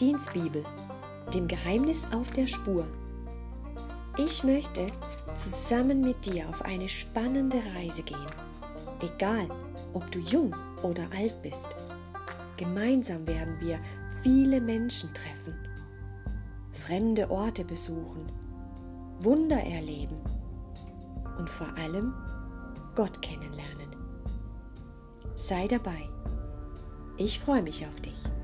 Martins Bibel, dem Geheimnis auf der Spur. Ich möchte zusammen mit dir auf eine spannende Reise gehen. Egal, ob du jung oder alt bist. Gemeinsam werden wir viele Menschen treffen, fremde Orte besuchen, Wunder erleben und vor allem Gott kennenlernen. Sei dabei. Ich freue mich auf dich.